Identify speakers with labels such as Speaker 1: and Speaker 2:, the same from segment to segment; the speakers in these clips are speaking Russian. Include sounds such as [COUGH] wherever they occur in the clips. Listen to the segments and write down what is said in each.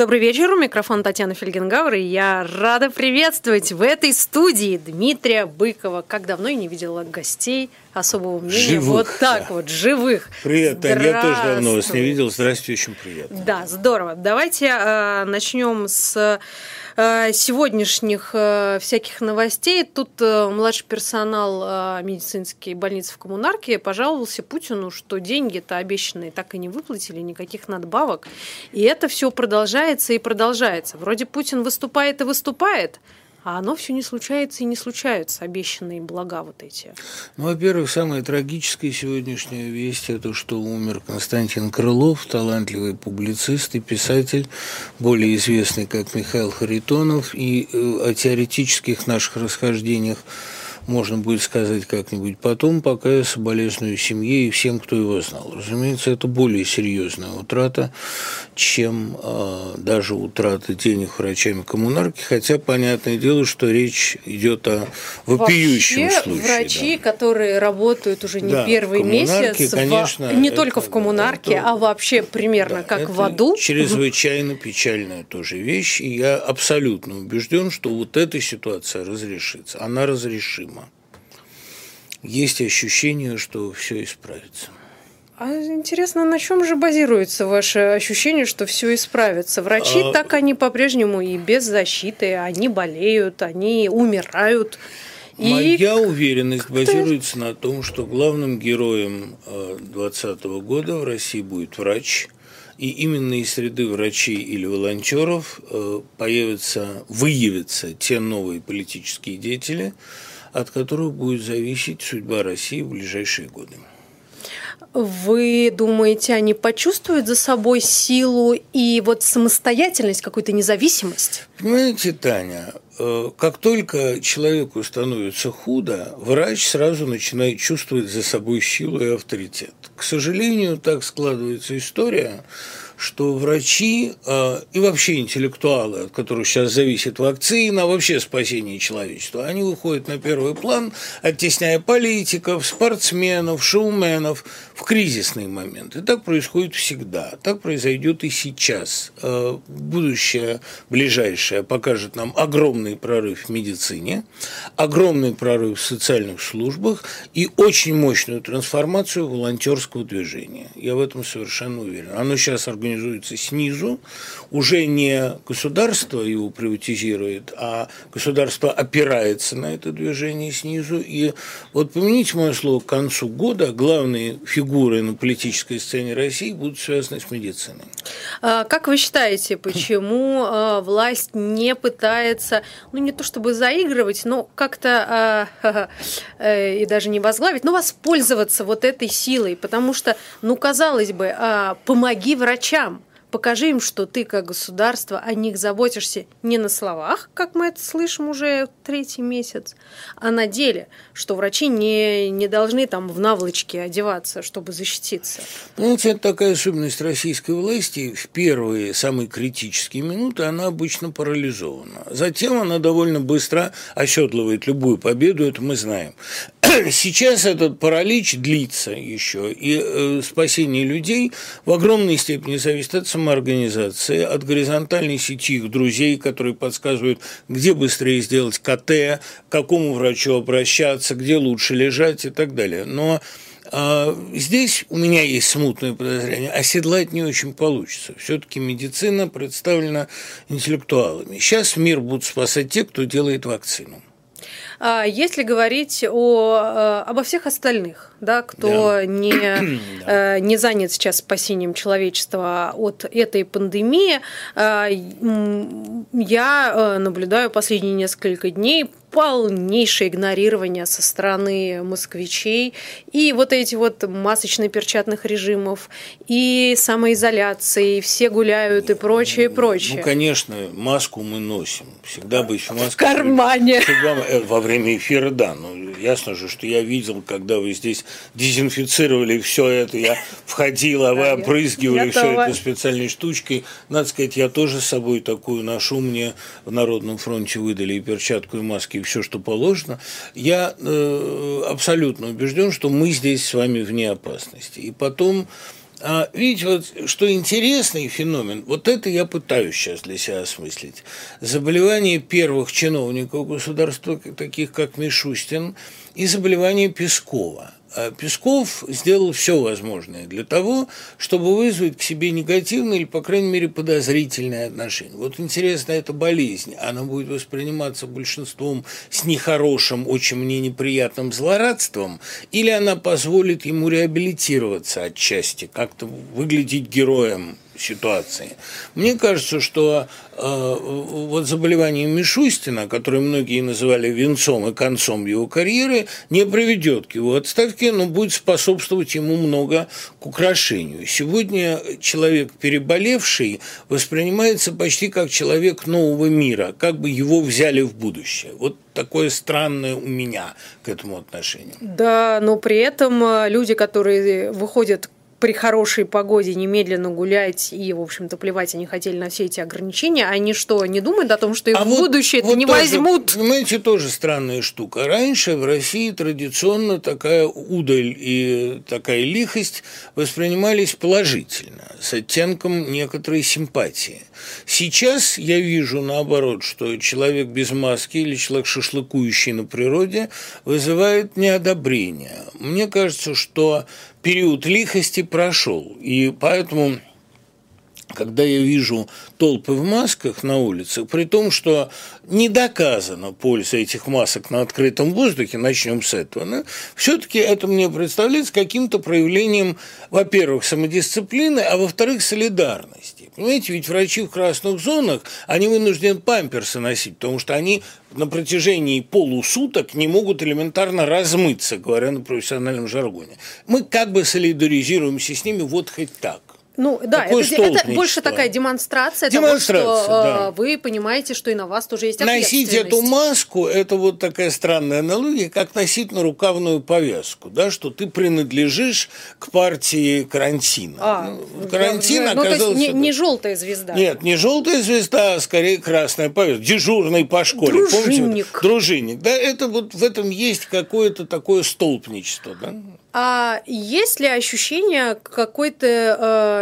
Speaker 1: Добрый вечер, у микрофона Татьяна Фельгенгауэр, и я рада приветствовать в этой студии Дмитрия Быкова. Как давно я не видела гостей особого мнения.
Speaker 2: Живых,
Speaker 1: вот так
Speaker 2: да.
Speaker 1: вот, живых.
Speaker 2: Привет, Таня, я тоже давно вас не видел. Здравствуйте, очень приятно.
Speaker 1: Да, здорово. Давайте э, начнем с сегодняшних э, всяких новостей. Тут э, младший персонал э, медицинской больницы в Коммунарке пожаловался Путину, что деньги-то обещанные так и не выплатили, никаких надбавок. И это все продолжается и продолжается. Вроде Путин выступает и выступает, а оно все не случается и не случаются, обещанные блага вот эти.
Speaker 2: Ну, во-первых, самая трагическая сегодняшняя весть – это что умер Константин Крылов, талантливый публицист и писатель, более известный как Михаил Харитонов, и э, о теоретических наших расхождениях можно будет сказать как-нибудь потом, пока я соболезную семье и всем, кто его знал. Разумеется, это более серьезная утрата, чем э, даже утрата денег врачами коммунарки, хотя понятное дело, что речь идет о вопиющем
Speaker 1: Вообще,
Speaker 2: случае.
Speaker 1: врачи,
Speaker 2: да.
Speaker 1: которые работают уже не
Speaker 2: Да,
Speaker 1: первый месяц,
Speaker 2: конечно,
Speaker 1: в, не
Speaker 2: это-
Speaker 1: только в коммунарке,
Speaker 2: это-
Speaker 1: а вообще примерно
Speaker 2: Да,
Speaker 1: как в аду.
Speaker 2: Чрезвычайно печальная тоже вещь, и я абсолютно убежден, что вот эта ситуация разрешится. Она разрешима. Есть ощущение, что все исправится.
Speaker 1: А интересно, на чем же базируется ваше ощущение, что все исправится? Врачи
Speaker 2: А-
Speaker 1: так они по-прежнему и без защиты, они болеют, они умирают. И
Speaker 2: Моя уверенность базируется на том, что главным героем 2020 года в России будет врач, и именно из среды врачей или волонтеров э, появятся, выявятся те новые политические деятели, от которых будет зависеть судьба России в ближайшие годы.
Speaker 1: вы думаете, они почувствуют за собой силу и вот самостоятельность, какую-то независимость?
Speaker 2: Понимаете, Таня, э, как только человеку становится худо, врач сразу начинает чувствовать за собой силу и авторитет. К сожалению, так складывается история, что врачи э, и вообще интеллектуалы, от которых сейчас зависит вакцина, вообще спасение человечества, они выходят на первый план, оттесняя политиков, спортсменов, шоуменов в кризисный момент. И так происходит всегда. Так произойдет и сейчас. Э, будущее ближайшее покажет нам огромный прорыв в медицине, огромный прорыв в социальных службах и очень мощную трансформацию волонтерского движения. Я в этом совершенно уверен. Оно сейчас организуется снизу, уже не государство его приватизирует, а государство опирается на это движение снизу. И вот помяните мое слово, к концу года главные фигуры на политической сцене России будут связаны с медициной.
Speaker 1: А, Как вы считаете, почему а, власть не пытается, ну не то чтобы заигрывать, но как-то а, [LAUGHS] э, и даже не возглавить, но воспользоваться вот этой силой? Потому что, ну казалось бы, помоги врачам, Jam. Покажи им, что ты как государство о них заботишься не на словах, как мы это слышим уже третий месяц, а на деле, что врачи не, не должны там в наволочке одеваться, чтобы защититься.
Speaker 2: Понимаете, это такая особенность российской власти. В первые, самые критические минуты она обычно парализована. Затем она довольно быстро оседлывает любую победу, это мы знаем. [CLEARS THROAT] Сейчас этот паралич длится еще, и э, спасение людей в огромной степени зависит от самоорганизации, от горизонтальной сети их друзей, которые подсказывают, где быстрее сделать КТ, к какому врачу обращаться, где лучше лежать и так далее. Но а, Здесь у меня есть смутное подозрение, оседлать не очень получится. Все-таки медицина представлена интеллектуалами. Сейчас мир будут спасать те, кто делает вакцину.
Speaker 1: А Если говорить о, э, обо всех остальных, да, кто
Speaker 2: Да.
Speaker 1: не, [CLEARS THROAT] э, не занят сейчас спасением человечества от этой пандемии, м, я э, наблюдаю последние несколько дней полнейшее игнорирование со стороны москвичей и вот эти вот масочно-перчатных режимов и самоизоляции, и все гуляют и прочее, и прочее.
Speaker 2: Ну, конечно, маску мы носим. Всегда быть в маске.
Speaker 1: В кармане.
Speaker 2: Всегда, э, во время эфира, да. Ну, ясно же, что я видел, когда вы здесь дезинфицировали все это, я входил, а вы опрыскивали все это специальной штучкой. Надо сказать, я тоже с собой такую ношу. Мне в Народном фронте выдали и перчатку, и маски, и все, что положено. Я э, абсолютно убежден, что мы здесь с вами вне опасности. И потом А, видите, вот что интересный феномен, вот это я пытаюсь сейчас для себя осмыслить. Заболевание первых чиновников государства, таких как Мишустин, и заболевание Пескова – Песков сделал все возможное для того, чтобы вызвать к себе негативное или, по крайней мере, подозрительное отношение. Вот интересно, эта болезнь, она будет восприниматься большинством с нехорошим, очень мне неприятным злорадством, или она позволит ему реабилитироваться отчасти, как-то выглядеть героем ситуации. Мне кажется, что э, вот заболевание Мишустина, которое многие называли венцом и концом его карьеры, не приведет к его отставке, но будет способствовать ему много к украшению. Сегодня человек, переболевший, воспринимается почти как человек нового мира, как бы его взяли в будущее. Вот такое странное у меня к этому отношению.
Speaker 1: Да, но при этом э, люди, которые выходят при хорошей погоде немедленно гулять и, в общем-то, плевать они хотели на все эти ограничения, они что, не думают о том, что их а в вот, будущее вот не тоже, возьмут?
Speaker 2: Понимаете, тоже странная штука. Раньше в России традиционно такая удаль и такая лихость воспринимались положительно, с оттенком некоторой симпатии. Сейчас я вижу, наоборот, что человек без маски или человек шашлыкующий на природе вызывает неодобрение. Мне кажется, что период лихости прошел, и поэтому когда я вижу толпы в масках на улицах, при том, что не доказана польза этих масок на открытом воздухе, начнем с этого, да, все-таки это мне представляется каким-то проявлением, во-первых, самодисциплины, а во-вторых, солидарности. Понимаете, ведь врачи в красных зонах, они вынуждены памперсы носить, потому что они на протяжении полусуток не могут элементарно размыться, говоря на профессиональном жаргоне. Мы как бы солидаризируемся с ними вот хоть так.
Speaker 1: Ну да, это, это больше такая демонстрация, демонстрация того, что да. Э, вы понимаете, что и на вас тоже есть
Speaker 2: Носить эту маску – это вот такая странная аналогия, как носить на рукавную повязку, да, что ты принадлежишь к партии карантина. А,
Speaker 1: ну, карантин да, оказался… Ну, то есть не, не желтая звезда.
Speaker 2: Нет, не желтая звезда, а скорее красная повязка. Дежурный по школе.
Speaker 1: Дружинник.
Speaker 2: Помните? Дружинник. Да, это вот в этом есть какое-то такое столпничество. Да?
Speaker 1: А есть ли ощущение какой-то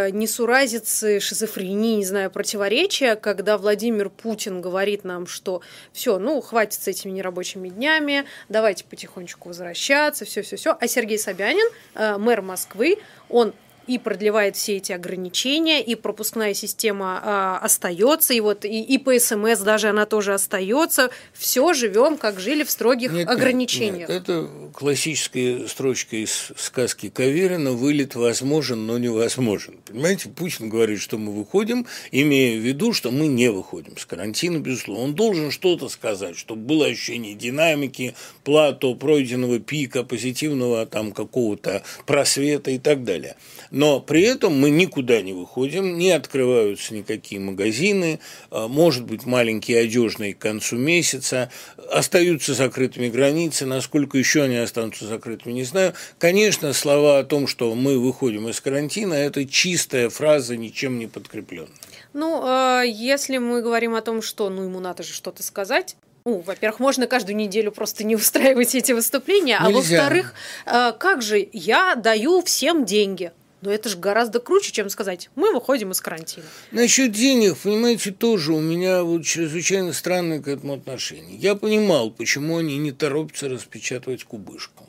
Speaker 1: э, несуразицы, шизофрении, не знаю, противоречия, когда Владимир Путин говорит нам, что все, ну, хватит с этими нерабочими днями, давайте потихонечку возвращаться, все-все-все. А Сергей Собянин, э, мэр Москвы, он и продлевает все эти ограничения, и пропускная система а, остается, и вот и, и по СМС даже она тоже остается. Все живем, как жили в строгих нет, ограничениях.
Speaker 2: Нет, это классическая строчка из сказки Каверина «Вылет возможен, но невозможен». Понимаете, Путин говорит, что мы выходим, имея в виду, что мы не выходим с карантина, безусловно. Он должен что-то сказать, чтобы было ощущение динамики, плато, пройденного пика, позитивного там какого-то просвета и так далее но при этом мы никуда не выходим, не открываются никакие магазины, а, может быть, маленькие одежные к концу месяца, остаются закрытыми границы, насколько еще они останутся закрытыми, не знаю. Конечно, слова о том, что мы выходим из карантина, это чистая фраза, ничем не подкрепленная.
Speaker 1: Ну, а, если мы говорим о том, что ну, ему надо же что-то сказать, ну, во-первых, можно каждую неделю просто не устраивать эти выступления, а Нельзя. а во-вторых, как же я даю всем деньги? Но это же гораздо круче, чем сказать, мы выходим из карантина.
Speaker 2: Насчет денег, понимаете, тоже у меня вот чрезвычайно странное к этому отношение. Я понимал, почему они не торопятся распечатывать кубышку.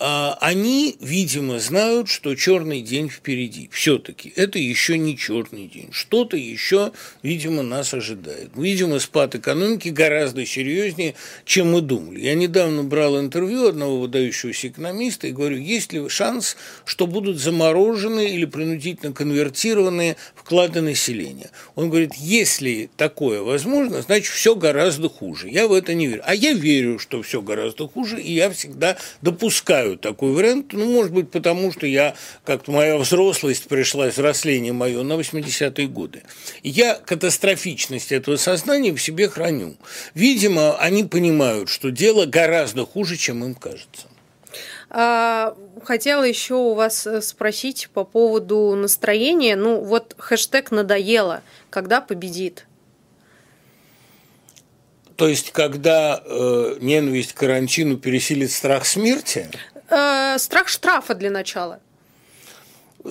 Speaker 2: А, они, видимо, знают, что черный день впереди. Все-таки это еще не черный день. Что-то еще, видимо, нас ожидает. Видимо, спад экономики гораздо серьезнее, чем мы думали. Я недавно брал интервью одного выдающегося экономиста и говорю, есть ли шанс, что будут заморожены или принудительно конвертированы вклады населения. Он говорит, если такое возможно, значит, все гораздо хуже. Я в это не верю. А я верю, что все гораздо хуже, и я всегда допускаю допускаю такой вариант, ну, может быть, потому что я, как-то моя взрослость пришла, взросление мое на 80-е годы. Я катастрофичность этого сознания в себе храню. Видимо, они понимают, что дело гораздо хуже, чем им кажется.
Speaker 1: А, хотела еще у вас э, спросить по поводу настроения. Ну, вот хэштег «надоело», когда победит?
Speaker 2: То есть, когда э, ненависть к карантину пересилит страх смерти?
Speaker 1: Э, страх штрафа для начала.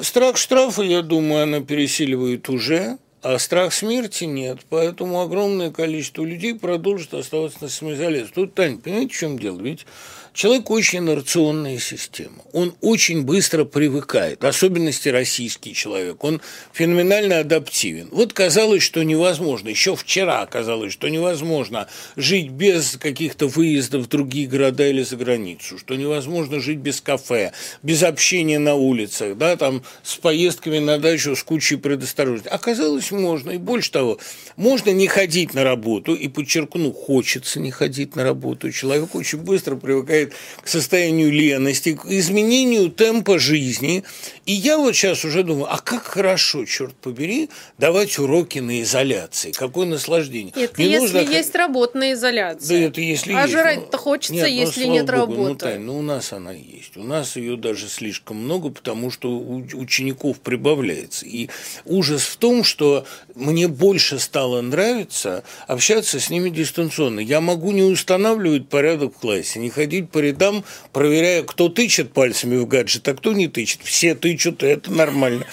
Speaker 2: Страх штрафа, я думаю, она пересиливает уже. А страх смерти нет, поэтому огромное количество людей продолжит оставаться на самоизоляции. Тут, Таня, понимаете, в чем дело? Ведь Человек очень инерционная система. Он очень быстро привыкает, особенности российский человек. Он феноменально адаптивен. Вот казалось, что невозможно, еще вчера казалось, что невозможно жить без каких-то выездов в другие города или за границу, что невозможно жить без кафе, без общения на улицах, да, там с поездками на дачу, с кучей предосторожностей. Оказалось, можно. И больше того, можно не ходить на работу, и подчеркну, хочется не ходить на работу. Человек очень быстро привыкает приводит к состоянию лености, к изменению темпа жизни. И я вот сейчас уже думаю, а как хорошо, черт побери, давать уроки на изоляции. Какое наслаждение.
Speaker 1: Это Не если нужно... есть работа на изоляции.
Speaker 2: Да это если
Speaker 1: а
Speaker 2: есть.
Speaker 1: жрать-то ну, хочется, нет, ну, если нет Богу, работы.
Speaker 2: Ну, Тань, ну у нас она есть. У нас ее даже слишком много, потому что у учеников прибавляется. И ужас в том, что мне больше стало нравиться общаться с ними дистанционно. Я могу не устанавливать порядок в классе, не ходить по рядам, проверяя, кто тычет пальцами в гаджет, а кто не тычет. Все тычут, и это нормально.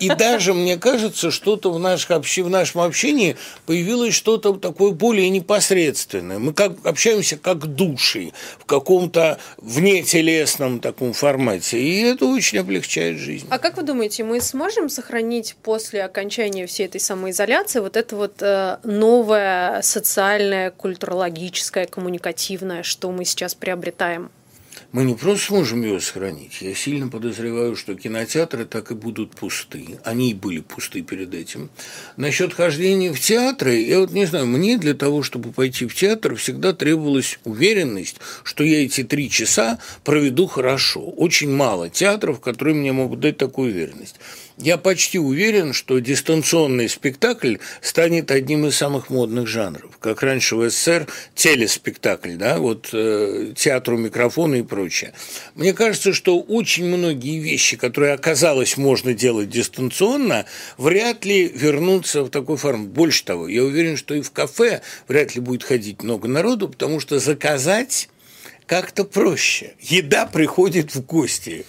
Speaker 2: И даже, мне кажется, что-то в, наших в нашем общении появилось что-то такое более непосредственное. Мы как общаемся как души в каком-то внетелесном таком формате. И это очень облегчает жизнь.
Speaker 1: А как вы думаете, мы сможем сохранить после окончания всей этой самоизоляции вот это вот э, новое социальное, культурологическое, коммуникативное, что мы сейчас приобретаем? Приобретаем.
Speaker 2: Мы не просто сможем ее сохранить. Я сильно подозреваю, что кинотеатры так и будут пусты. Они и были пусты перед этим. Насчет хождения в театры, я вот не знаю, мне для того, чтобы пойти в театр, всегда требовалась уверенность, что я эти три часа проведу хорошо. Очень мало театров, которые мне могут дать такую уверенность. Я почти уверен, что дистанционный спектакль станет одним из самых модных жанров. Как раньше в СССР телеспектакль, да, вот э, театру микрофона и прочее. Мне кажется, что очень многие вещи, которые оказалось можно делать дистанционно, вряд ли вернутся в такой форму. Больше того, я уверен, что и в кафе вряд ли будет ходить много народу, потому что заказать как-то проще. Еда приходит в гости.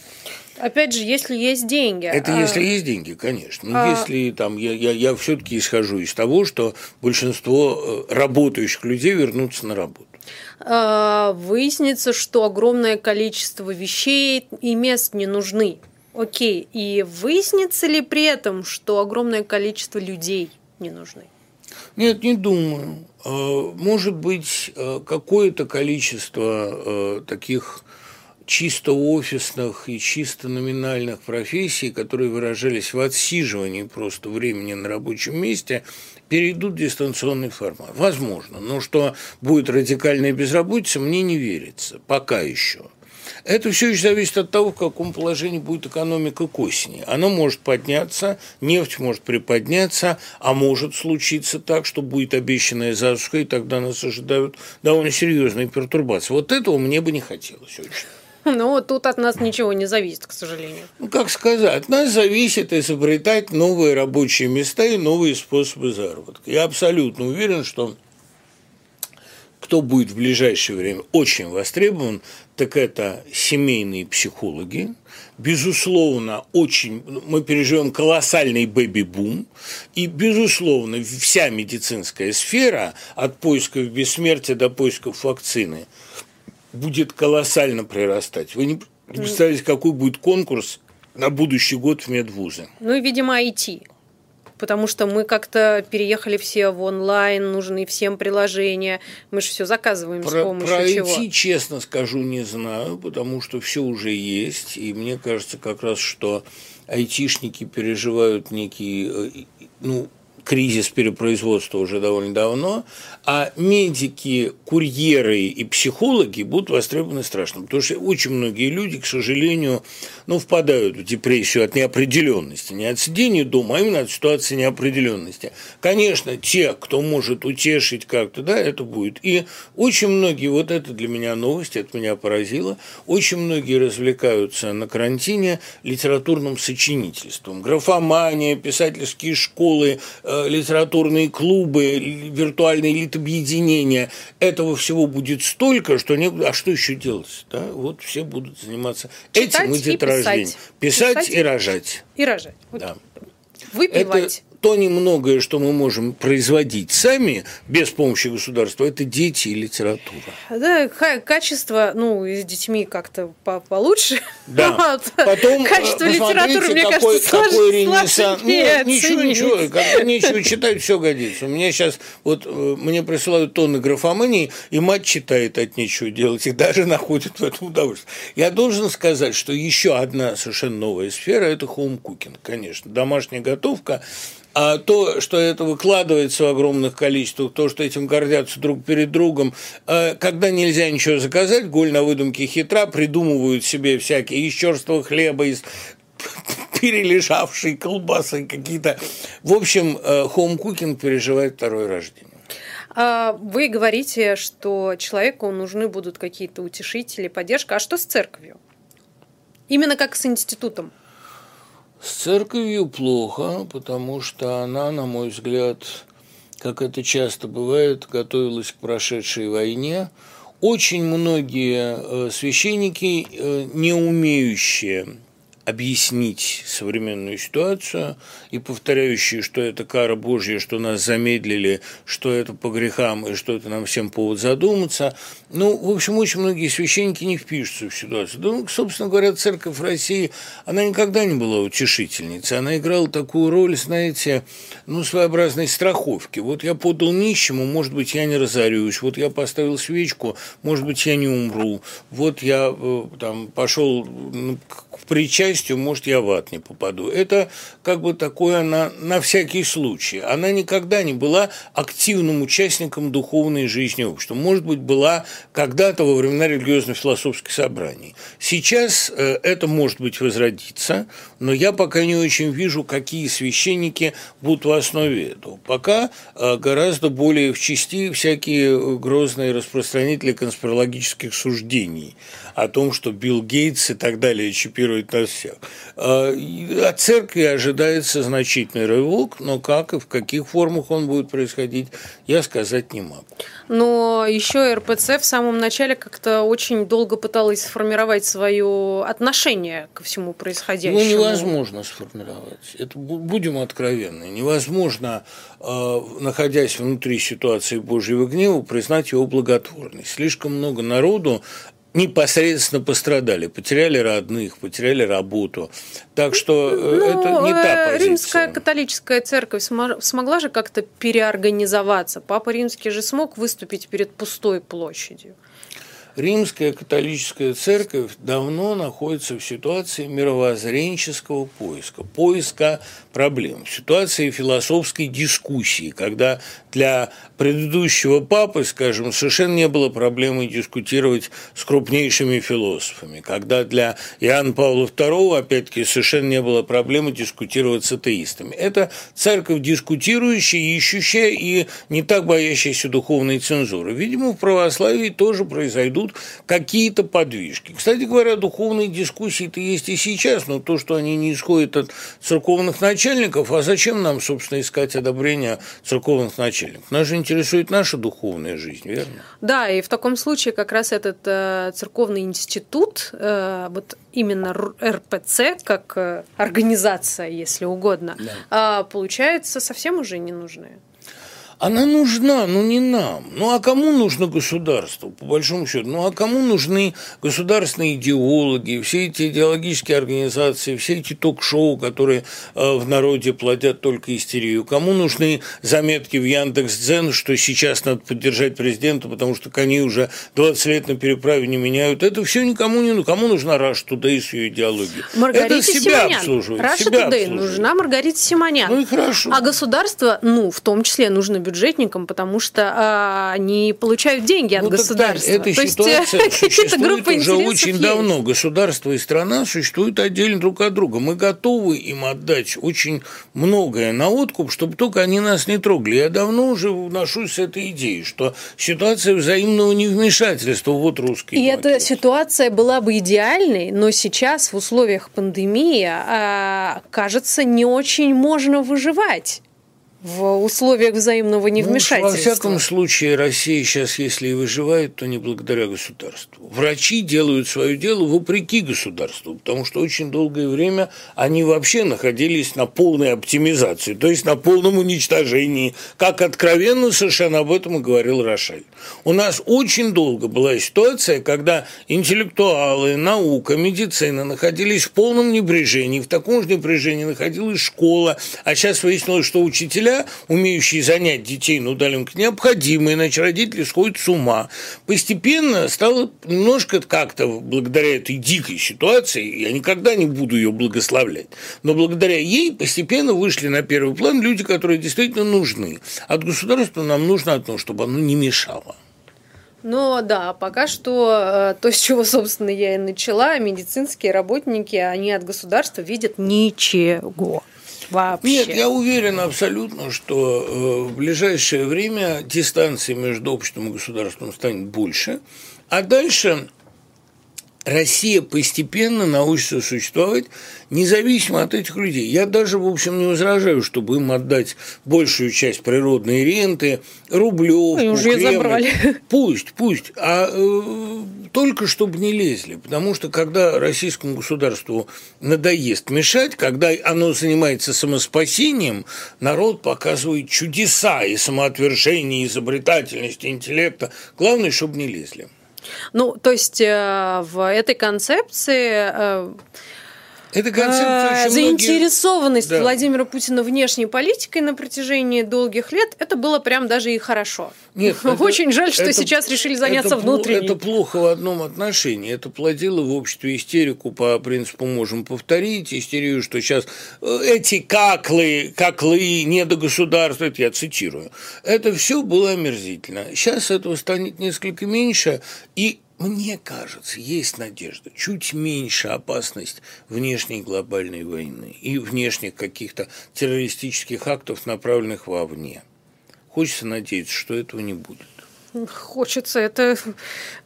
Speaker 1: Опять же, если есть деньги.
Speaker 2: Это а... если есть деньги, конечно. Но а... если там я, я, я все-таки исхожу из того, что большинство э, работающих людей вернутся на работу.
Speaker 1: А, выяснится, что огромное количество вещей и мест не нужны. Окей. И выяснится ли при этом, что огромное количество людей не нужны?
Speaker 2: Нет, не думаю. А, может быть, э, какое-то количество э, таких чисто офисных и чисто номинальных профессий, которые выражались в отсиживании просто времени на рабочем месте, перейдут в дистанционный формат. Возможно. Но что будет радикальная безработица, мне не верится. Пока еще. Это все еще зависит от того, в каком положении будет экономика к осени. Она может подняться, нефть может приподняться, а может случиться так, что будет обещанная засуха, и тогда нас ожидают довольно серьезные пертурбации. Вот этого мне бы не хотелось очень.
Speaker 1: Ну, тут от нас ничего не зависит, к сожалению.
Speaker 2: Ну, как сказать, от нас зависит изобретать новые рабочие места и новые способы заработка. Я абсолютно уверен, что кто будет в ближайшее время очень востребован, так это семейные психологи. Безусловно, очень мы переживем колоссальный бэби-бум, и, безусловно, вся медицинская сфера, от поисков бессмертия до поисков вакцины – будет колоссально прирастать. Вы не представляете, какой будет конкурс на будущий год в медвузы?
Speaker 1: Ну и, видимо, IT. Потому что мы как-то переехали все в онлайн, нужны всем приложения. Мы же все заказываем
Speaker 2: про,
Speaker 1: с помощью
Speaker 2: про
Speaker 1: чего.
Speaker 2: IT, честно скажу, не знаю, потому что все уже есть. И мне кажется как раз, что айтишники переживают некий э, ну, кризис перепроизводства уже довольно давно, а медики, курьеры и психологи будут востребованы страшно, потому что очень многие люди, к сожалению, ну, впадают в депрессию от неопределенности, не от сидения дома, а именно от ситуации неопределенности. Конечно, те, кто может утешить как-то, да, это будет. И очень многие, вот это для меня новость, это меня поразило, очень многие развлекаются на карантине литературным сочинительством. Графомания, писательские школы, э, литературные клубы, виртуальные литобъединения, этого всего будет столько, что не... А что еще делать? Да? Вот все будут заниматься Читать этим и деторождением. Писать, писать и рожать.
Speaker 1: И рожать.
Speaker 2: Вот. Да.
Speaker 1: Выпивать
Speaker 2: то немногое, что мы можем производить сами без помощи государства, это дети и литература.
Speaker 1: Да, качество, ну, с детьми как-то по получше.
Speaker 2: Да. [LAUGHS] Вот. Потом э, качество литературы, мне какой, кажется, какой ренессанс. Нет, ничего, ничего, когда нечего читать, все годится. У меня сейчас вот э, мне присылают тонны графомании, и мать читает от нечего делать, и даже находит в этом удовольствие. Я должен сказать, что еще одна совершенно новая сфера – это home cooking, конечно. Домашняя готовка а то, что это выкладывается в огромных количествах, то, что этим гордятся друг перед другом, э, когда нельзя ничего заказать, голь на выдумке хитра, придумывают себе всякие из черствого хлеба, из [LAUGHS] перележавшей колбасы какие-то. В общем, home cooking переживает второе рождение.
Speaker 1: А, вы говорите, что человеку нужны будут какие-то утешители, поддержка. А что с церковью? Именно как с институтом?
Speaker 2: С церковью плохо, потому что она, на мой взгляд, как это часто бывает, готовилась к прошедшей войне. Очень многие э, священники, э, не умеющие объяснить современную ситуацию и повторяющие, что это кара Божья, что нас замедлили, что это по грехам и что это нам всем повод задуматься. Ну, в общем, очень многие священники не впишутся в ситуацию. Ну, собственно говоря, церковь России, она никогда не была утешительницей. Она играла такую роль, знаете, ну, своеобразной страховки. Вот я подал нищему, может быть, я не разорюсь. Вот я поставил свечку, может быть, я не умру. Вот я э, там пошел ну, к причастию счастью, может, я в ад не попаду. Это как бы такое на, на всякий случай. Она никогда не была активным участником духовной жизни общества. Может быть, была когда-то во времена религиозно-философских собраний. Сейчас э, это может быть возродиться, но я пока не очень вижу, какие священники будут в основе этого. Пока э, гораздо более в части всякие грозные распространители конспирологических суждений о том, что Билл Гейтс и так далее чипирует нас всех. А, от церкви ожидается значительный рывок, но как и в каких формах он будет происходить, я сказать не могу.
Speaker 1: Но еще РПЦ в самом начале как-то очень долго пыталась сформировать свое отношение ко всему происходящему.
Speaker 2: Его невозможно сформировать. Это будем откровенны. Невозможно, а, находясь внутри ситуации Божьего гнева, признать его благотворность. Слишком много народу непосредственно пострадали, потеряли родных, потеряли работу. Так что э, ну, это не та э, позиция.
Speaker 1: Римская католическая церковь смогла же как-то переорганизоваться. Папа Римский же смог выступить перед пустой площадью.
Speaker 2: Римская католическая церковь давно находится в ситуации мировоззренческого поиска, поиска проблем, в ситуации философской дискуссии, когда для предыдущего папы, скажем, совершенно не было проблемы дискутировать с крупнейшими философами, когда для Иоанна Павла II, опять-таки, совершенно не было проблемы дискутировать с атеистами. Это церковь дискутирующая, ищущая и не так боящаяся духовной цензуры. Видимо, в православии тоже произойдут какие-то подвижки. Кстати говоря, духовные дискуссии-то есть и сейчас, но то, что они не исходят от церковных начальников, а зачем нам, собственно, искать одобрение церковных начальников? Нас же интересует наша духовная жизнь, верно?
Speaker 1: Да, и в таком случае как раз этот э, церковный институт, э, вот именно РПЦ, как э, организация, если угодно, да. э, получается совсем уже не нужны.
Speaker 2: Она нужна, но не нам. Ну а кому нужно государство, по большому счету? Ну а кому нужны государственные идеологи, все эти идеологические организации, все эти ток-шоу, которые э, в народе плодят только истерию? Кому нужны заметки в Яндекс.Дзен, что сейчас надо поддержать президента, потому что кони уже 20 лет на переправе не меняют? Это все никому не нужно. Кому нужна Russia Today с ее идеологией?
Speaker 1: Маргарита Это себя Симонян. обслуживает. Russia Today нужна Маргарита Симонян.
Speaker 2: Ну и хорошо.
Speaker 1: А государство, ну, в том числе нужно бюджетникам, потому что а, они получают деньги от ну, государства.
Speaker 2: Эта То ситуация [LAUGHS] есть, существует уже очень есть. давно. Государство и страна существуют отдельно друг от друга. Мы готовы им отдать очень многое на откуп, чтобы только они нас не трогали. Я давно уже вношусь с этой идеей, что ситуация взаимного невмешательства, вот русский.
Speaker 1: И эта ситуация была бы идеальной, но сейчас в условиях пандемии, а, кажется, не очень можно выживать. В условиях взаимного невмешательства.
Speaker 2: Ну, во всяком случае, Россия сейчас, если и выживает, то не благодаря государству. Врачи делают свое дело вопреки государству, потому что очень долгое время они вообще находились на полной оптимизации, то есть на полном уничтожении, как откровенно совершенно об этом и говорил Рошаль. У нас очень долго была ситуация, когда интеллектуалы, наука, медицина находились в полном небрежении, в таком же небрежении находилась школа, а сейчас выяснилось, что учителя учителя, умеющие занять детей на удаленке, необходимы, иначе родители сходят с ума. Постепенно стало немножко как-то, благодаря этой дикой ситуации, я никогда не буду ее благословлять, но благодаря ей постепенно вышли на первый план люди, которые действительно нужны. От государства нам нужно одно, чтобы оно не мешало.
Speaker 1: Но да, пока что э, то, с чего, собственно, я и начала, медицинские работники, они от государства видят ничего вообще?
Speaker 2: Нет, я уверен абсолютно, что э, в ближайшее время дистанция между обществом и государством станет больше, а дальше Россия постепенно научится существовать независимо от этих людей. Я даже, в общем, не возражаю, чтобы им отдать большую часть природной ренты, рублевку,
Speaker 1: ну, уже Кремль. забрали. [LAUGHS]
Speaker 2: Пусть, пусть. А э, только чтобы не лезли. Потому что когда российскому государству надоест мешать, когда оно занимается самоспасением, народ показывает чудеса и самоотвержение, и изобретательность, и интеллекта. Главное, чтобы не лезли.
Speaker 1: Ну, то есть э, в этой концепции э,
Speaker 2: это концепция
Speaker 1: очень Заинтересованность многие... Владимира Путина внешней политикой на протяжении долгих лет, это было прям даже и хорошо. Нет, [LAUGHS] очень жаль, что это, сейчас решили заняться
Speaker 2: это,
Speaker 1: внутренней.
Speaker 2: Это плохо в одном отношении. Это плодило в обществе истерику по принципу «можем повторить», истерию, что сейчас э, эти каклы, каклы не до государства, это я цитирую, это все было омерзительно. Сейчас этого станет несколько меньше, и мне кажется, есть надежда, чуть меньше опасность внешней глобальной войны и внешних каких-то террористических актов, направленных вовне. Хочется надеяться, что этого не будет.
Speaker 1: Хочется, это,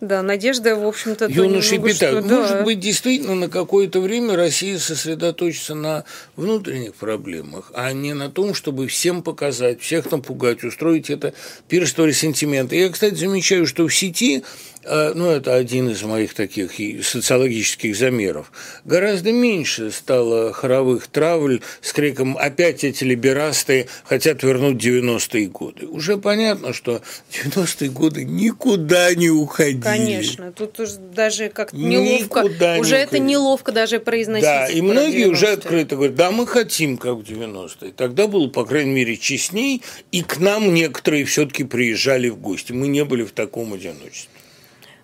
Speaker 1: да, надежда, в общем-то,
Speaker 2: Юноши питают. Что, Может да. быть, действительно, на какое-то время Россия сосредоточится на внутренних проблемах, а не на том, чтобы всем показать, всех напугать, устроить это пирство ресентимента. Я, кстати, замечаю, что в сети ну, это один из моих таких социологических замеров, гораздо меньше стало хоровых травль с криком «опять эти либерасты хотят вернуть 90-е годы». Уже понятно, что 90-е годы никуда не уходили.
Speaker 1: Конечно, тут уже даже как неловко, никуда уже не это уходили. неловко даже произносить.
Speaker 2: Да, и многие уже открыто говорят, да, мы хотим, как в 90-е. Тогда было, по крайней мере, честней, и к нам некоторые все-таки приезжали в гости. Мы не были в таком одиночестве.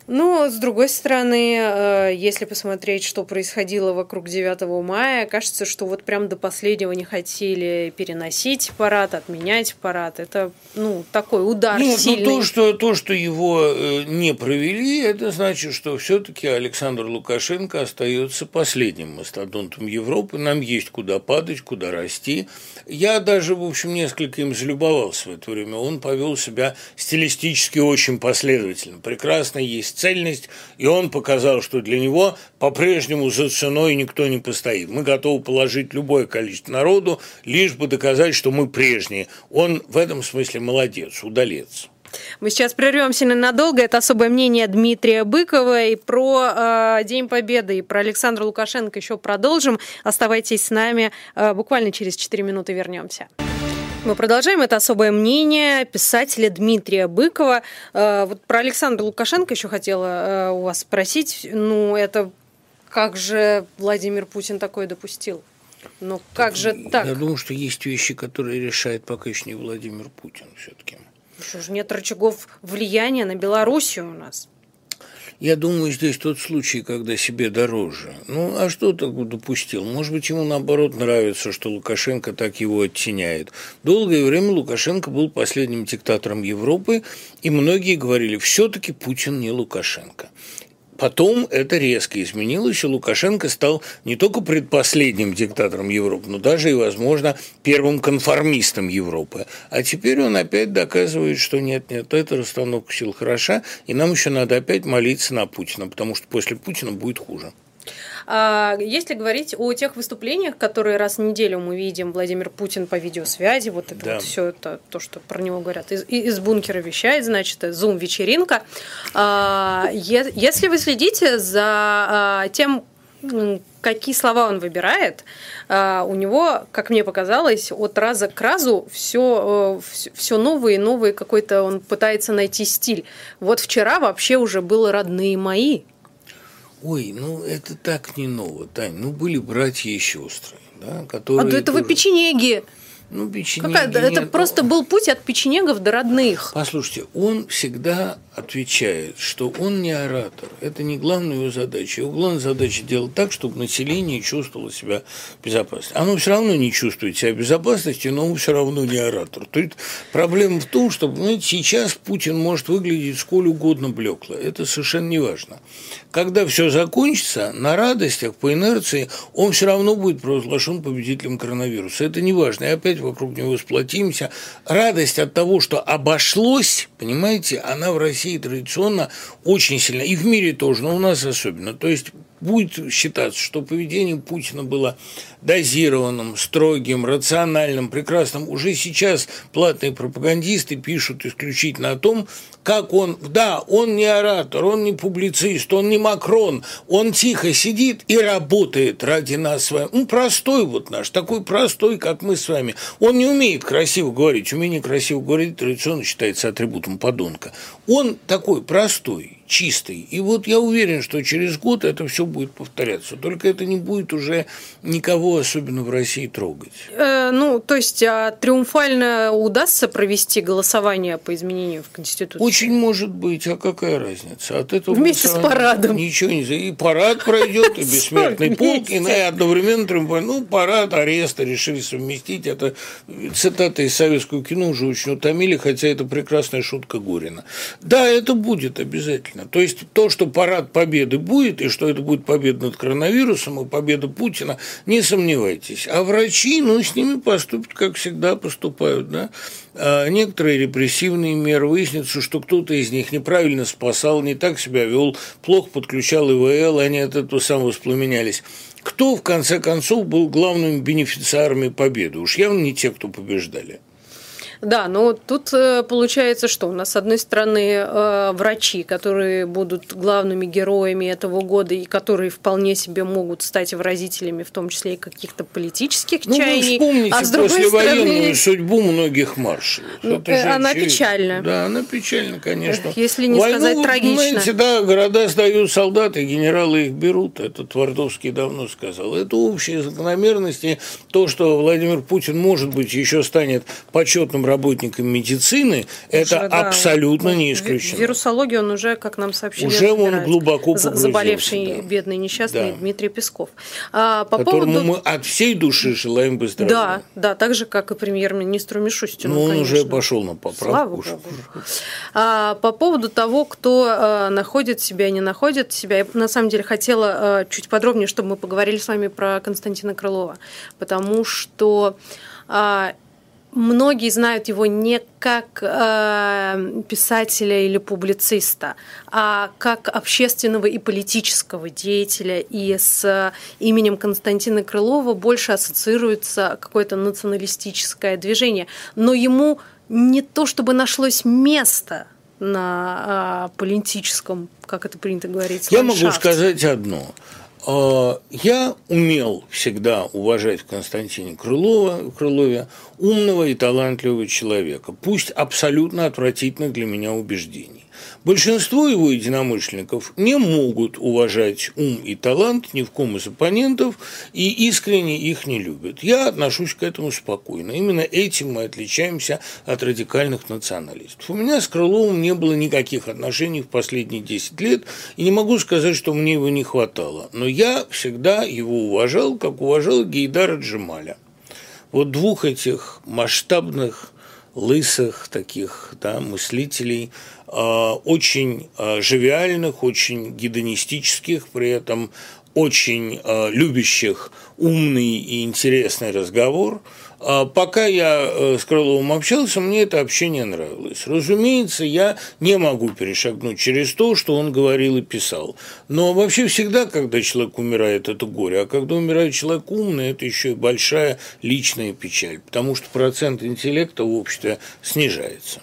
Speaker 1: Ну, с другой стороны, э, если посмотреть, что происходило вокруг 9 мая, кажется, что вот прям до последнего не хотели переносить парад, отменять парад. Это, ну, такой удар Нет, сильный.
Speaker 2: Ну, то, что, то, что его э, не провели, это значит, что все-таки Александр Лукашенко остается последним мастодонтом Европы. Нам есть куда падать, куда расти. Я даже, в общем, несколько им залюбовался в это время. Он повел себя стилистически очень последовательно. Прекрасно есть цельность, и он показал, что для него по-прежнему за ценой никто не постоит. Мы готовы положить любое количество народу, лишь бы доказать, что мы прежние. Он в этом смысле молодец, удалец.
Speaker 1: Мы сейчас прервемся ненадолго. Это особое мнение Дмитрия Быкова. И про э, День Победы, и про Александра Лукашенко еще продолжим. Оставайтесь с нами. Э, буквально через 4 минуты вернемся. Мы продолжаем. Это особое мнение писателя Дмитрия Быкова. Э, вот про Александра Лукашенко еще хотела э, у вас спросить. Ну, это как же Владимир Путин такое допустил? Ну, как так, же так?
Speaker 2: Я думаю, что есть вещи, которые решает пока еще не Владимир Путин все-таки.
Speaker 1: Что же нет рычагов влияния на Белоруссию у нас?
Speaker 2: Я думаю, здесь тот случай, когда себе дороже. Ну, а что так допустил? Может быть, ему наоборот нравится, что Лукашенко так его оттеняет. Долгое время Лукашенко был последним диктатором Европы, и многие говорили, все-таки Путин не Лукашенко. Потом это резко изменилось, и Лукашенко стал не только предпоследним диктатором Европы, но даже и, возможно, первым конформистом Европы. А теперь он опять доказывает, что нет-нет, эта расстановка сил хороша, и нам еще надо опять молиться на Путина, потому что после Путина будет хуже.
Speaker 1: А если говорить о тех выступлениях, которые раз в неделю мы видим, Владимир Путин по видеосвязи, вот это да. вот все это, то, что про него говорят, из, из бункера вещает, значит, зум-вечеринка. А, если вы следите за а, тем, какие слова он выбирает, а, у него, как мне показалось, от раза к разу все, э, все новые и новые какой-то он пытается найти стиль. Вот вчера вообще уже было родные мои.
Speaker 2: Ой, ну это так не ново, Тань. Ну были братья и сестры, да, которые.
Speaker 1: А до этого тоже... печенеги.
Speaker 2: Ну, печенеги
Speaker 1: Какая? Это просто был путь от печенегов до родных.
Speaker 2: Послушайте, он всегда отвечает, что он не оратор. Это не главная его задача. Его главная задача делать так, чтобы население чувствовало себя безопасно. Оно все равно не чувствует себя в безопасности, но он все равно не оратор. То есть проблема в том, что понимаете, сейчас Путин может выглядеть сколь угодно блекло. Это совершенно не важно. Когда все закончится, на радостях, по инерции, он все равно будет провозглашен победителем коронавируса. Это не важно. И опять вокруг него сплотимся. Радость от того, что обошлось, понимаете, она в России традиционно очень сильно, и в мире тоже, но у нас особенно. То есть будет считаться, что поведение Путина было дозированным, строгим, рациональным, прекрасным. Уже сейчас платные пропагандисты пишут исключительно о том, как он, да, он не оратор, он не публицист, он не Макрон, он тихо сидит и работает ради нас с вами. Ну, простой вот наш, такой простой, как мы с вами. Он не умеет красиво говорить, умение красиво говорить традиционно считается атрибутом подонка. Он такой простой, чистый. И вот я уверен, что через год это все будет повторяться. Только это не будет уже никого особенно в России трогать.
Speaker 1: Э, ну, то есть а триумфально удастся провести голосование по изменению в Конституции?
Speaker 2: Очень может быть. А какая разница? От этого
Speaker 1: Вместе с парадом.
Speaker 2: Ничего не И парад пройдет, и бессмертный полк, и одновременно триумфально. Ну, парад, ареста решили совместить. Это цитата из советского кино уже очень утомили, хотя это прекрасная шутка Горина. Да, это будет обязательно обязательно. То есть то, что парад победы будет, и что это будет победа над коронавирусом и победа Путина, не сомневайтесь. А врачи, ну, с ними поступят, как всегда поступают, да. А некоторые репрессивные меры, выяснится, что кто-то из них неправильно спасал, не так себя вел, плохо подключал ИВЛ, они от этого самого воспламенялись. Кто, в конце концов, был главными бенефициарами победы? Уж явно не те, кто побеждали.
Speaker 1: Да, но тут э, получается, что у нас, с одной стороны, э, врачи, которые будут главными героями этого года и которые вполне себе могут стать выразителями, в том числе и каких-то политических
Speaker 2: ну,
Speaker 1: чаяний.
Speaker 2: Вы вспомните а с другой послевоенную стороны... судьбу многих маршалов.
Speaker 1: Ну, она очевидно. печальна.
Speaker 2: Да, она печальна, конечно.
Speaker 1: Если не Войну, сказать трагично. Понимаете,
Speaker 2: да, города сдают солдаты, генералы их берут. Это Твардовский давно сказал. Это общие закономерности. То, что Владимир Путин, может быть, еще станет почетным работникам медицины, уже, это да, абсолютно не исключено.
Speaker 1: Вирусологию он уже, как нам сообщили,
Speaker 2: уже он глубоко
Speaker 1: заболевший,
Speaker 2: да.
Speaker 1: бедный, несчастный да. Дмитрий Песков.
Speaker 2: А, по Которому поводу... мы от всей души желаем выздоровления.
Speaker 1: Да, да, так же, как и премьер-министру Мишустину.
Speaker 2: Ну, он
Speaker 1: конечно.
Speaker 2: уже пошел на поправку. Слава Богу.
Speaker 1: А, по поводу того, кто а, находит себя, не находит себя, я на самом деле хотела а, чуть подробнее, чтобы мы поговорили с вами про Константина Крылова, потому что а, многие знают его не как э, писателя или публициста, а как общественного и политического деятеля. И с именем Константина Крылова больше ассоциируется какое-то националистическое движение. Но ему не то чтобы нашлось место на э, политическом, как это принято говорить,
Speaker 2: Я могу сказать одно. А, я умел всегда уважать в Константине Крылова, Крылове умного и талантливого человека, пусть абсолютно отвратительных для меня убеждений. Большинство его единомышленников не могут уважать ум и талант ни в ком из оппонентов и искренне их не любят. Я отношусь к этому спокойно. Именно этим мы отличаемся от радикальных националистов. У меня с Крыловым не было никаких отношений в последние 10 лет, и не могу сказать, что мне его не хватало. Но я всегда его уважал, как уважал Гейдара Джемаля. Вот двух этих масштабных лысых таких да, мыслителей, очень а, живиальных, очень гедонистических, при этом очень а, любящих умный и интересный разговор, А пока я э, с Крыловым общался, мне это общение нравилось. Разумеется, я не могу перешагнуть через то, что он говорил и писал. Но вообще всегда, когда человек умирает, это горе. А когда умирает человек умный, это еще и большая личная печаль, потому что процент интеллекта в обществе снижается.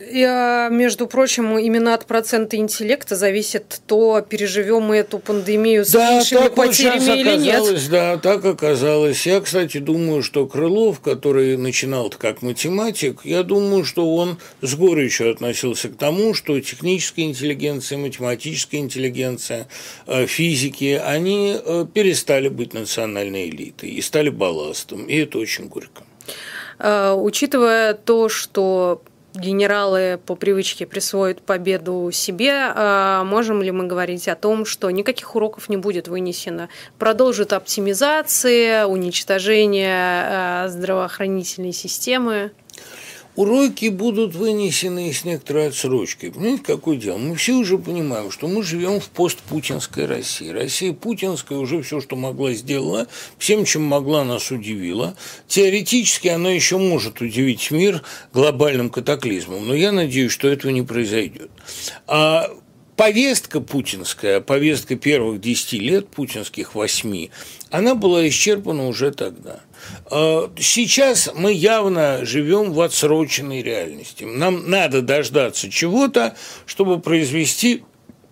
Speaker 1: И, между прочим, именно от процента интеллекта зависит то, переживем мы эту пандемию с
Speaker 2: да,
Speaker 1: меньшими
Speaker 2: так
Speaker 1: потерями
Speaker 2: вот
Speaker 1: или нет.
Speaker 2: Да, так оказалось. Я, кстати, думаю, что Крылов, который начинал как математик, я думаю, что он с горечью относился к тому, что техническая интеллигенция, математическая интеллигенция, э, физики, они э, перестали быть национальной элитой и стали балластом. И это очень горько.
Speaker 1: Э, учитывая то, что генералы по привычке присвоят победу себе, а можем ли мы говорить о том, что никаких уроков не будет вынесено? Продолжит оптимизация, уничтожение а, здравоохранительной системы?
Speaker 2: Уроки будут вынесены с некоторой отсрочкой. Понимаете, какое дело? Мы все уже понимаем, что мы живем в постпутинской России. Россия путинская уже все, что могла, сделала. Всем, чем могла, нас удивила. Теоретически она еще может удивить мир глобальным катаклизмом. Но я надеюсь, что этого не произойдет. А повестка путинская, повестка первых десяти лет, путинских восьми, она была исчерпана уже тогда. А, сейчас мы явно живем в отсроченной реальности. Нам надо дождаться чего-то, чтобы произвести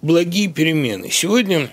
Speaker 2: благие перемены. Сегодня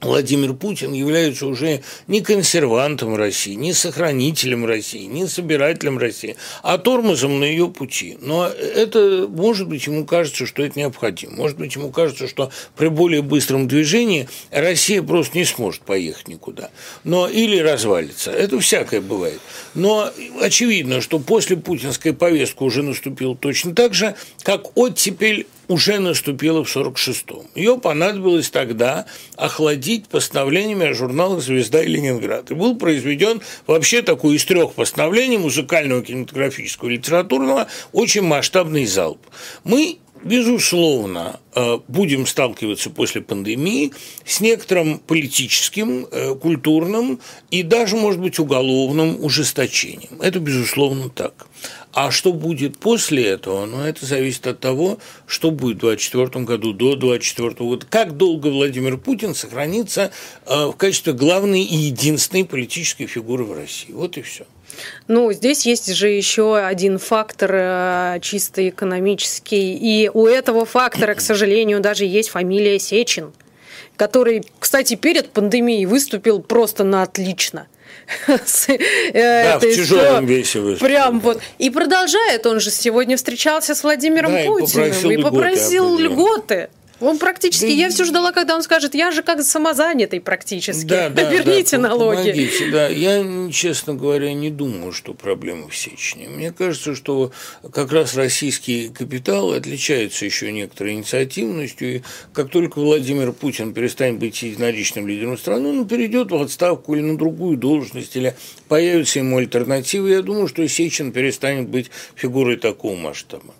Speaker 2: Владимир Путин является уже не консервантом России, не сохранителем России, не собирателем России, а тормозом на ее пути. Но это, может быть, ему кажется, что это необходимо. Может быть, ему кажется, что при более быстром движении Россия просто не сможет поехать никуда. Но или развалится. Это всякое бывает. Но очевидно, что после путинской повестки уже наступил точно так же, как оттепель уже наступила в 46-м. Ее понадобилось тогда охладить постановлениями о журналах «Звезда» и «Ленинград». И был произведен вообще такой из трех постановлений музыкального, кинематографического, литературного очень масштабный залп. Мы Безусловно, э, будем сталкиваться после пандемии с некоторым политическим, э, культурным и даже, может быть, уголовным ужесточением. Это, безусловно, так. А что будет после этого, ну, это зависит от того, что будет в 2024 году, до 2024 года. Как долго Владимир Путин сохранится э, в качестве главной и единственной политической фигуры в России. Вот и все.
Speaker 1: Ну, здесь есть же еще один фактор э, чисто экономический. И у этого фактора, к сожалению, даже есть фамилия Сечин, который, кстати, перед пандемией выступил просто на отлично [LAUGHS] –
Speaker 2: э, да, в тяжелом весе выступил.
Speaker 1: Прям вот. И продолжает, он же сегодня встречался с Владимиром Путиным и попросил льготы. Он практически, да, я все ждала, когда он скажет, я же как самозанятый практически. Да, да, Верните да, налоги.
Speaker 2: Помогите, да. Я, честно говоря, не думаю, что проблема в Сечине. Мне кажется, что как раз российский капитал отличается еще некоторой инициативностью. И как только Владимир Путин перестанет быть единоличным лидером страны, он перейдет в отставку или на другую должность, или появятся ему альтернативы. Я думаю, что Сечин перестанет быть фигурой такого масштаба.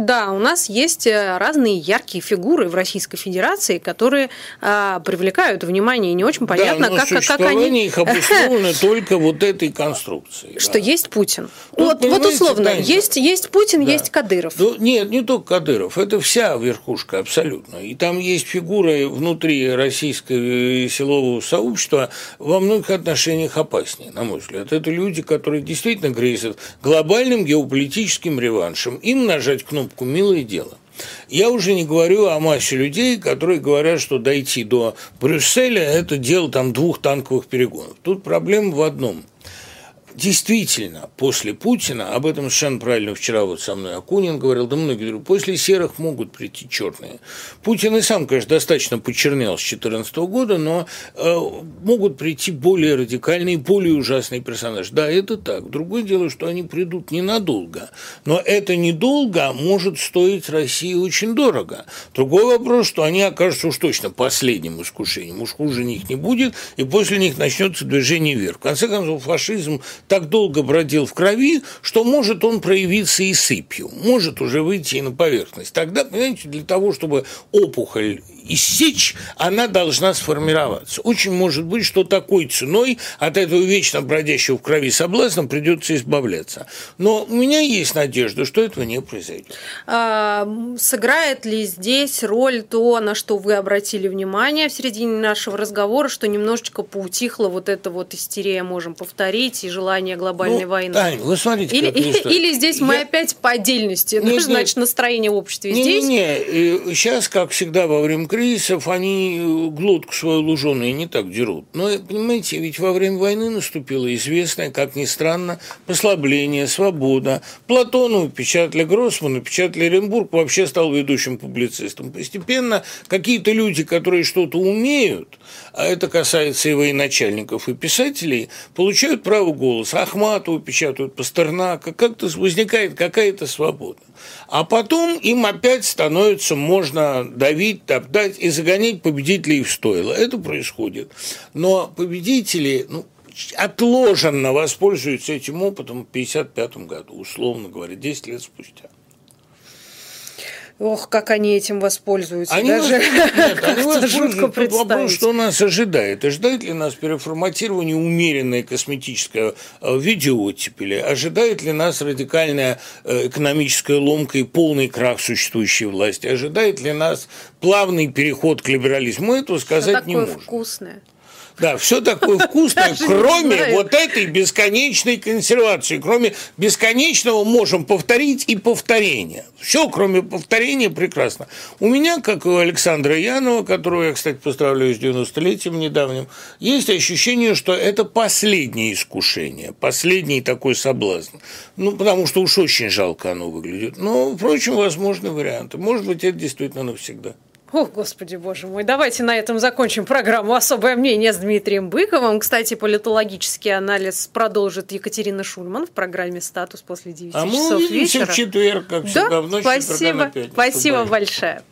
Speaker 1: Да, у нас есть э, разные яркие фигуры в Российской Федерации, которые а, привлекают внимание, и не очень понятно,
Speaker 2: да,
Speaker 1: как, как они...
Speaker 2: их [LAUGHS] обусловлено только вот этой конструкцией.
Speaker 1: Что да. есть Путин. Ну, вот, вот условно, да, есть, есть Путин, да. есть Кадыров.
Speaker 2: Ну, нет, не только Кадыров, это вся верхушка абсолютно. И там есть фигуры внутри российского силового сообщества во многих отношениях опаснее, на мой взгляд. Это люди, которые действительно грезят глобальным геополитическим реваншем. Им нажать кнопку кнопку «Милое дело». Я уже не говорю о массе людей, которые говорят, что дойти до Брюсселя – это дело там двух танковых перегонов. Тут проблема в одном действительно, после Путина, об этом совершенно правильно вчера вот со мной Акунин говорил, да многие говорят, после серых могут прийти черные. Путин и сам, конечно, достаточно почернел с 2014 года, но э, могут прийти более радикальные, более ужасные персонажи. Да, это так. Другое дело, что они придут ненадолго. Но это недолго может стоить России очень дорого. Другой вопрос, что они окажутся уж точно последним искушением. Уж хуже них не будет, и после них начнется движение вверх. В конце концов, фашизм так долго бродил в крови, что может он проявиться и сыпью, может уже выйти и на поверхность. Тогда, понимаете, для того, чтобы опухоль иссечь, она должна сформироваться. Очень может быть, что такой ценой от этого вечно бродящего в крови соблазна придется избавляться. Но у меня есть надежда, что этого не произойдет.
Speaker 1: А, сыграет ли здесь роль то, на что вы обратили внимание в середине нашего разговора, что немножечко поутихла вот эта вот истерия, можем повторить, и желание глобальной
Speaker 2: ну,
Speaker 1: войны?
Speaker 2: Тань, вы смотрите,
Speaker 1: или, или, [LAUGHS] или здесь мы
Speaker 2: Я...
Speaker 1: опять по отдельности, нет, ну, значит, настроение в обществе
Speaker 2: не,
Speaker 1: здесь?
Speaker 2: Не-не-не, сейчас, как всегда во время кризисов, они глотку свою луженую не так дерут. Но, понимаете, ведь во время войны наступило известное, как ни странно, послабление, свобода. Платону печатали Гроссмана, печатали Оренбург, вообще стал ведущим публицистом. Постепенно какие-то люди, которые что-то умеют, а это касается и военачальников, и писателей, получают право голоса. Ахматову печатают, Пастернака, как-то возникает какая-то свобода. А потом им опять становится можно давить, топтать и загонять победителей в стойло. Это происходит. Но победители, ну, отложенно воспользуются этим опытом в 1955 году, условно говоря, 10 лет спустя.
Speaker 1: Ох, как они этим воспользуются.
Speaker 2: Они
Speaker 1: Даже
Speaker 2: нет, они [LAUGHS] воспользуются. Тут вопрос, что нас ожидает. Ожидает ли нас переформатирование умеренной косметической э, видеооттепели? Ожидает ли нас радикальная э, экономическая ломка и полный крах существующей власти? Ожидает ли нас плавный переход к либерализму? Мы этого сказать не можем.
Speaker 1: вкусное.
Speaker 2: Да, все такое вкусное, кроме вот этой бесконечной консервации, кроме бесконечного можем повторить и повторения. Все, кроме повторения, прекрасно. У меня, как и у Александра Янова, которого я, кстати, поздравляю с 90-летием недавним, есть ощущение, что это последнее искушение, последний такой соблазн. Ну, потому что уж очень жалко оно выглядит. Но, впрочем, возможны варианты. Может быть, это действительно навсегда.
Speaker 1: О, господи, боже мой. Давайте на этом закончим программу «Особое мнение» с Дмитрием Быковым. Кстати, политологический анализ продолжит Екатерина Шульман в программе «Статус» после 9
Speaker 2: а
Speaker 1: часов
Speaker 2: мы
Speaker 1: вечера.
Speaker 2: в четверг, как всегда,
Speaker 1: да?
Speaker 2: в ночь
Speaker 1: Спасибо.
Speaker 2: Спасибо
Speaker 1: Большое.